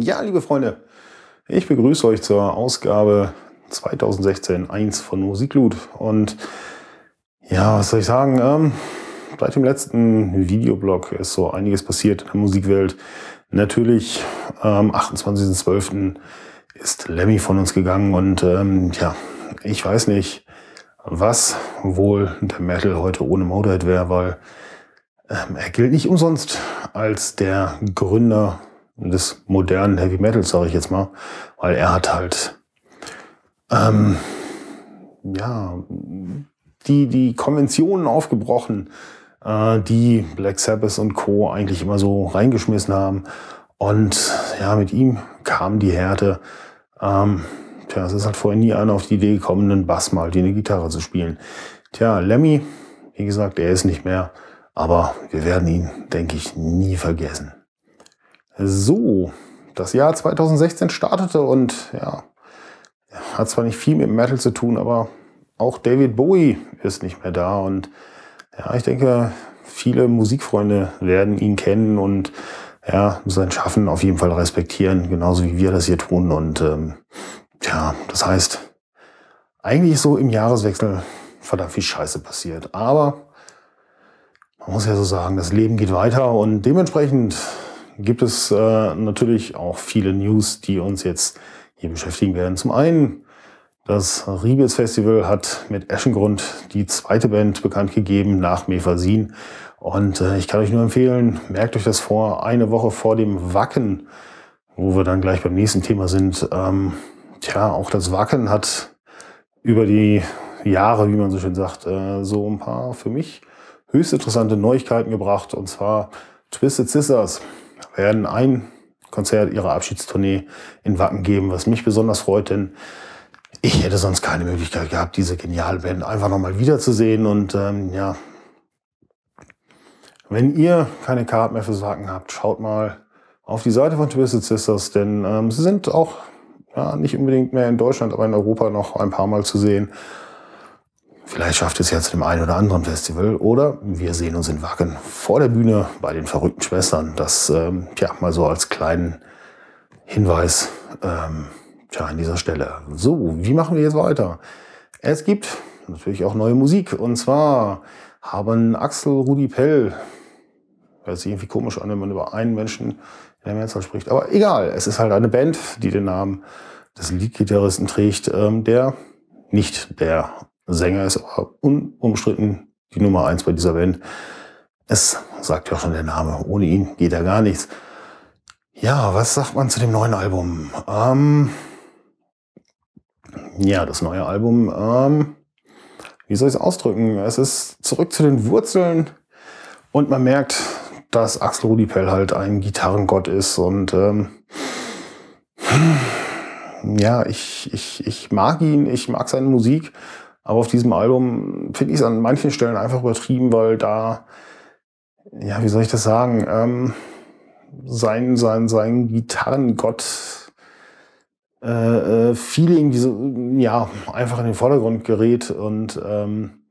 Ja, liebe Freunde, ich begrüße euch zur Ausgabe 2016 1 von Musikloot. Und ja, was soll ich sagen? Ähm, seit dem letzten Videoblog ist so einiges passiert in der Musikwelt. Natürlich am ähm, 28.12. ist Lemmy von uns gegangen und ähm, ja, ich weiß nicht, was wohl der Metal heute ohne Motorhead wäre, weil ähm, er gilt nicht umsonst als der Gründer des modernen Heavy Metals, sage ich jetzt mal, weil er hat halt ähm, ja die die Konventionen aufgebrochen, äh, die Black Sabbath und Co. eigentlich immer so reingeschmissen haben. Und ja, mit ihm kam die Härte. Ähm, tja, es ist halt vorher nie einer auf die Idee gekommen, einen Bass mal die eine Gitarre zu spielen. Tja, Lemmy, wie gesagt, er ist nicht mehr, aber wir werden ihn, denke ich, nie vergessen. So, das Jahr 2016 startete und ja, hat zwar nicht viel mit Metal zu tun, aber auch David Bowie ist nicht mehr da und ja, ich denke, viele Musikfreunde werden ihn kennen und ja, sein Schaffen auf jeden Fall respektieren, genauso wie wir das hier tun. Und ähm, ja, das heißt, eigentlich so im Jahreswechsel verdammt viel Scheiße passiert. Aber man muss ja so sagen, das Leben geht weiter und dementsprechend gibt es äh, natürlich auch viele News, die uns jetzt hier beschäftigen werden. Zum einen, das Riebels Festival hat mit Eschengrund die zweite Band bekannt gegeben nach Mephasin. Und äh, ich kann euch nur empfehlen, merkt euch das vor, eine Woche vor dem Wacken, wo wir dann gleich beim nächsten Thema sind. Ähm, tja, auch das Wacken hat über die Jahre, wie man so schön sagt, äh, so ein paar für mich höchst interessante Neuigkeiten gebracht. Und zwar Twisted Sisters werden ein Konzert ihrer Abschiedstournee in Wacken geben, was mich besonders freut, denn ich hätte sonst keine Möglichkeit gehabt, diese geniale Band einfach nochmal wiederzusehen. Und ähm, ja, wenn ihr keine Karten mehr fürs Wacken habt, schaut mal auf die Seite von Twisted Sisters, denn ähm, sie sind auch ja, nicht unbedingt mehr in Deutschland, aber in Europa noch ein paar Mal zu sehen. Vielleicht schafft es ja zu dem einen oder anderen Festival. Oder wir sehen uns in Wacken vor der Bühne bei den verrückten Schwestern. Das, ähm, tja, mal so als kleinen Hinweis, ähm, tja, an dieser Stelle. So, wie machen wir jetzt weiter? Es gibt natürlich auch neue Musik. Und zwar haben Axel Rudi Pell, hört sich irgendwie komisch an, wenn man über einen Menschen in der Mehrzahl spricht. Aber egal, es ist halt eine Band, die den Namen des Leadgitarristen trägt, ähm, der nicht der Sänger ist aber unumstritten die Nummer eins bei dieser Band. Es sagt ja schon der Name. Ohne ihn geht ja gar nichts. Ja, was sagt man zu dem neuen Album? Ähm, ja, das neue Album, ähm, wie soll ich es ausdrücken? Es ist zurück zu den Wurzeln und man merkt, dass Axel Rudipell halt ein Gitarrengott ist und ähm, ja, ich, ich, ich mag ihn, ich mag seine Musik aber auf diesem Album finde ich es an manchen Stellen einfach übertrieben, weil da, ja, wie soll ich das sagen, ähm, sein, sein, sein Gitarrengott äh, äh, Feeling, diese, ja, einfach in den Vordergrund gerät und ähm,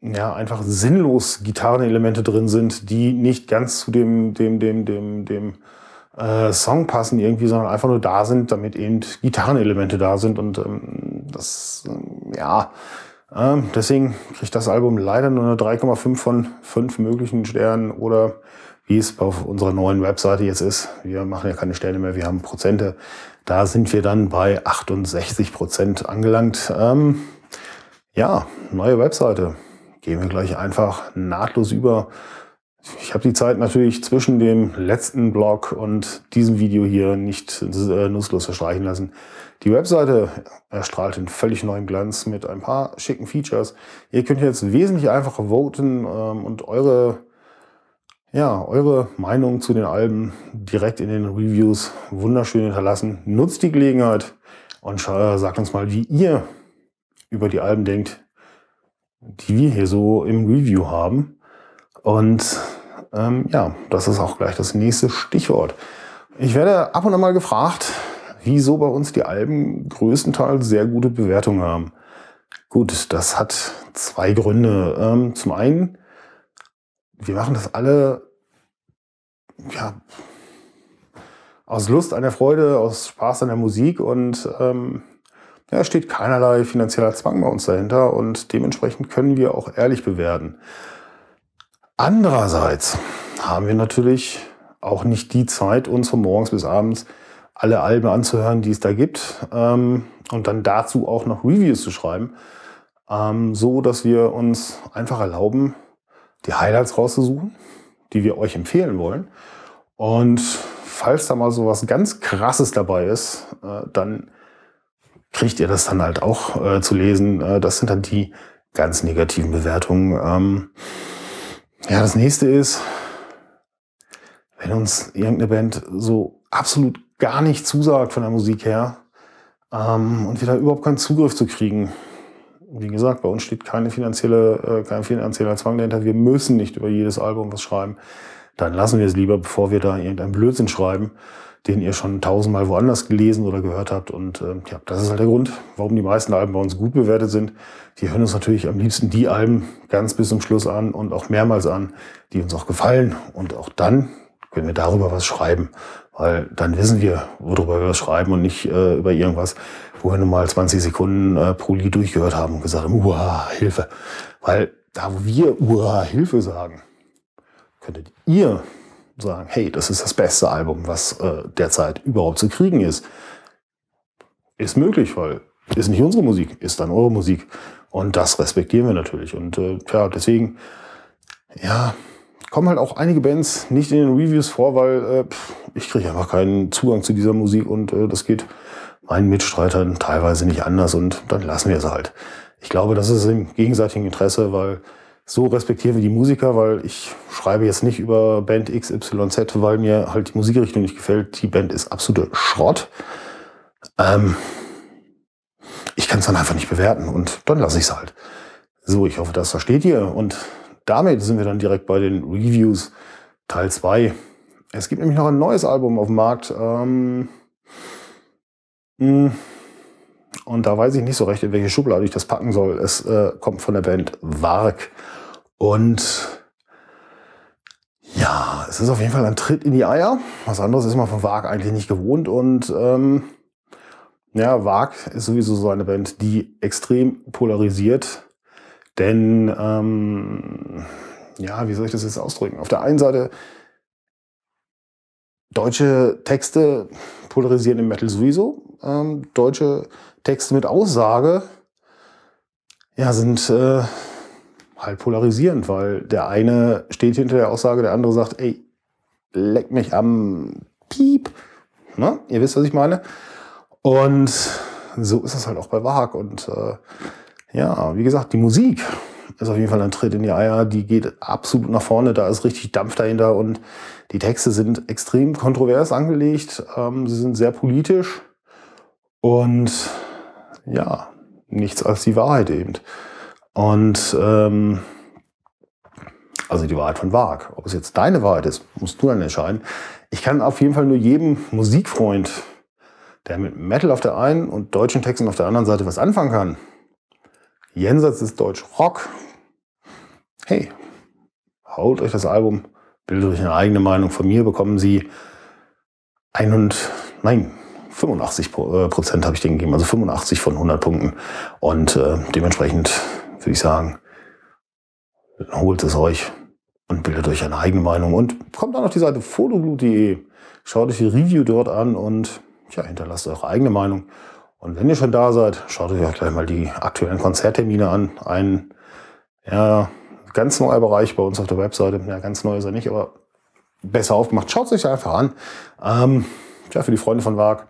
ja, einfach sinnlos Gitarrenelemente drin sind, die nicht ganz zu dem, dem, dem, dem, dem äh, Song passen irgendwie, sondern einfach nur da sind, damit eben Gitarrenelemente da sind und ähm, das, ähm, ja, äh, deswegen kriegt das Album leider nur eine 3,5 von 5 möglichen Sternen oder wie es auf unserer neuen Webseite jetzt ist. Wir machen ja keine Sterne mehr, wir haben Prozente. Da sind wir dann bei 68 Prozent angelangt. Ähm, ja, neue Webseite. Gehen wir gleich einfach nahtlos über. Ich habe die Zeit natürlich zwischen dem letzten Blog und diesem Video hier nicht äh, nutzlos verstreichen lassen. Die Webseite erstrahlt in völlig neuem Glanz mit ein paar schicken Features. Ihr könnt jetzt wesentlich einfacher voten ähm, und eure, ja, eure Meinung zu den Alben direkt in den Reviews wunderschön hinterlassen. Nutzt die Gelegenheit und sagt uns mal, wie ihr über die Alben denkt, die wir hier so im Review haben. Und ähm, ja, das ist auch gleich das nächste Stichwort. Ich werde ab und an mal gefragt, wieso bei uns die Alben größtenteils sehr gute Bewertungen haben. Gut, das hat zwei Gründe. Ähm, zum einen, wir machen das alle ja, aus Lust an der Freude, aus Spaß an der Musik und ähm, ja, steht keinerlei finanzieller Zwang bei uns dahinter und dementsprechend können wir auch ehrlich bewerten. Andererseits haben wir natürlich auch nicht die Zeit, uns von morgens bis abends alle Alben anzuhören, die es da gibt ähm, und dann dazu auch noch Reviews zu schreiben, ähm, so dass wir uns einfach erlauben, die Highlights rauszusuchen, die wir euch empfehlen wollen. Und falls da mal so was ganz Krasses dabei ist, äh, dann kriegt ihr das dann halt auch äh, zu lesen. Äh, das sind dann die ganz negativen Bewertungen. Ähm, ja, das nächste ist, wenn uns irgendeine Band so absolut gar nicht zusagt von der Musik her ähm, und wir da überhaupt keinen Zugriff zu kriegen. Wie gesagt, bei uns steht keine finanzielle, äh, kein finanzieller Zwang dahinter. Wir müssen nicht über jedes Album was schreiben. Dann lassen wir es lieber, bevor wir da irgendeinen Blödsinn schreiben den ihr schon tausendmal woanders gelesen oder gehört habt. Und äh, ja, das ist halt der Grund, warum die meisten Alben bei uns gut bewertet sind. Die hören uns natürlich am liebsten die Alben ganz bis zum Schluss an und auch mehrmals an, die uns auch gefallen. Und auch dann können wir darüber was schreiben. Weil dann wissen wir, worüber wir was schreiben und nicht äh, über irgendwas, wo wir nur mal 20 Sekunden äh, pro Lied durchgehört haben und gesagt haben, uah, Hilfe. Weil da, wo wir uah, Hilfe sagen, könntet ihr sagen, hey, das ist das beste Album, was äh, derzeit überhaupt zu kriegen ist. Ist möglich, weil ist nicht unsere Musik, ist dann eure Musik. Und das respektieren wir natürlich. Und äh, ja, deswegen, ja, kommen halt auch einige Bands nicht in den Reviews vor, weil äh, ich kriege einfach keinen Zugang zu dieser Musik und äh, das geht meinen Mitstreitern teilweise nicht anders und dann lassen wir es halt. Ich glaube, das ist im gegenseitigen Interesse, weil so respektieren wir die Musiker, weil ich schreibe jetzt nicht über Band XYZ, weil mir halt die Musikrichtung nicht gefällt. Die Band ist absoluter Schrott. Ähm, ich kann es dann einfach nicht bewerten und dann lasse ich es halt. So, ich hoffe, das versteht ihr. Und damit sind wir dann direkt bei den Reviews Teil 2. Es gibt nämlich noch ein neues Album auf dem Markt. Ähm, hm, und da weiß ich nicht so recht, in welche Schublade ich das packen soll. Es äh, kommt von der Band Varg. Und ja, es ist auf jeden Fall ein Tritt in die Eier. Was anderes ist man von Varg eigentlich nicht gewohnt. Und ähm, ja, Varg ist sowieso so eine Band, die extrem polarisiert. Denn, ähm, ja, wie soll ich das jetzt ausdrücken? Auf der einen Seite deutsche Texte polarisieren im Metal sowieso. Ähm, deutsche Texte mit Aussage ja, sind äh, halt polarisierend, weil der eine steht hinter der Aussage, der andere sagt, ey, leck mich am Piep. Ne? Ihr wisst, was ich meine. Und so ist es halt auch bei Wahag. Und äh, ja, wie gesagt, die Musik ist auf jeden Fall ein Tritt in die Eier. Die geht absolut nach vorne. Da ist richtig Dampf dahinter. Und die Texte sind extrem kontrovers angelegt. Ähm, sie sind sehr politisch. Und ja, nichts als die Wahrheit eben. Und ähm, also die Wahrheit von Wag. Ob es jetzt deine Wahrheit ist, musst du dann entscheiden. Ich kann auf jeden Fall nur jedem Musikfreund, der mit Metal auf der einen und deutschen Texten auf der anderen Seite was anfangen kann, jenseits des Deutsch Rock, hey, haut euch das Album, bildet euch eine eigene Meinung. Von mir bekommen sie ein und, nein, 85 äh, Prozent habe ich denen gegeben, also 85 von 100 Punkten. Und äh, dementsprechend würde ich sagen, holt es euch und bildet euch eine eigene Meinung und kommt dann auf die Seite fotoglut.de, schaut euch die Review dort an und ja, hinterlasst eure eigene Meinung. Und wenn ihr schon da seid, schaut euch auch gleich mal die aktuellen Konzerttermine an. Ein ja, ganz neuer Bereich bei uns auf der Webseite. Ja, ganz neu ist er nicht, aber besser aufgemacht. Schaut es euch einfach an. Ähm, ja, für die Freunde von WAG,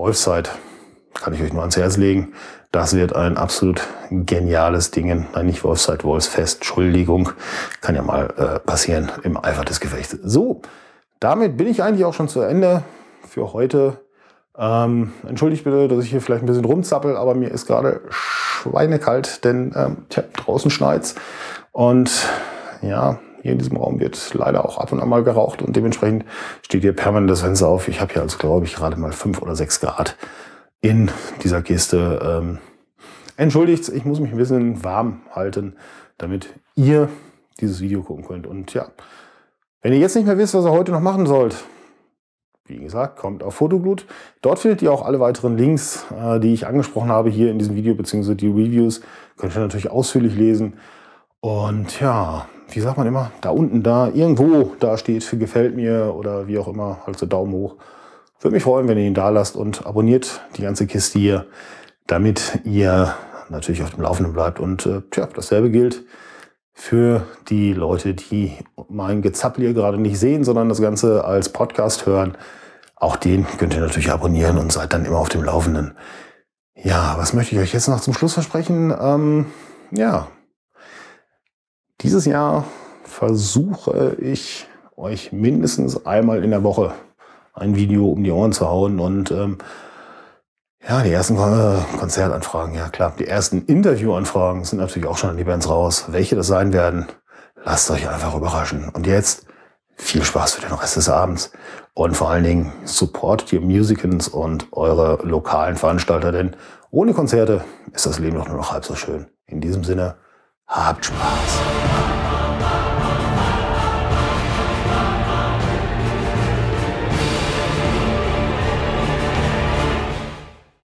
Wolfszeit, kann ich euch nur ans Herz legen. Das wird ein absolut geniales Ding. Nein, nicht Wolfszeit, Wolfsfest. Entschuldigung. Kann ja mal äh, passieren im Eifer des Gefechts. So, damit bin ich eigentlich auch schon zu Ende für heute. Ähm, entschuldigt bitte, dass ich hier vielleicht ein bisschen rumzappel, aber mir ist gerade schweinekalt, denn ähm, tja, draußen schneit's. Und ja, hier in diesem Raum wird leider auch ab und an mal geraucht und dementsprechend steht hier permanent das Fenster auf. Ich habe hier also, glaube ich, gerade mal fünf oder sechs Grad in dieser Kiste. Ähm, entschuldigt, ich muss mich ein bisschen warm halten, damit ihr dieses Video gucken könnt. Und ja, wenn ihr jetzt nicht mehr wisst, was ihr heute noch machen sollt, wie gesagt, kommt auf Fotoglut. Dort findet ihr auch alle weiteren Links, äh, die ich angesprochen habe hier in diesem Video, beziehungsweise die Reviews. Könnt ihr natürlich ausführlich lesen. Und ja, wie sagt man immer, da unten, da irgendwo, da steht gefällt mir oder wie auch immer, halt so Daumen hoch. Würde mich freuen, wenn ihr ihn da lasst und abonniert die ganze Kiste hier, damit ihr natürlich auf dem Laufenden bleibt. Und äh, tja, dasselbe gilt für die Leute, die mein Gezappel hier gerade nicht sehen, sondern das Ganze als Podcast hören. Auch den könnt ihr natürlich abonnieren und seid dann immer auf dem Laufenden. Ja, was möchte ich euch jetzt noch zum Schluss versprechen? Ähm, ja, dieses Jahr versuche ich euch mindestens einmal in der Woche ein Video um die Ohren zu hauen und ähm, ja, die ersten Konzertanfragen, ja klar. Die ersten Interviewanfragen sind natürlich auch schon an die Bands raus. Welche das sein werden, lasst euch einfach überraschen. Und jetzt viel Spaß für den Rest des Abends. Und vor allen Dingen supportet ihr Musicans und eure lokalen Veranstalter, denn ohne Konzerte ist das Leben doch nur noch halb so schön. In diesem Sinne, habt Spaß.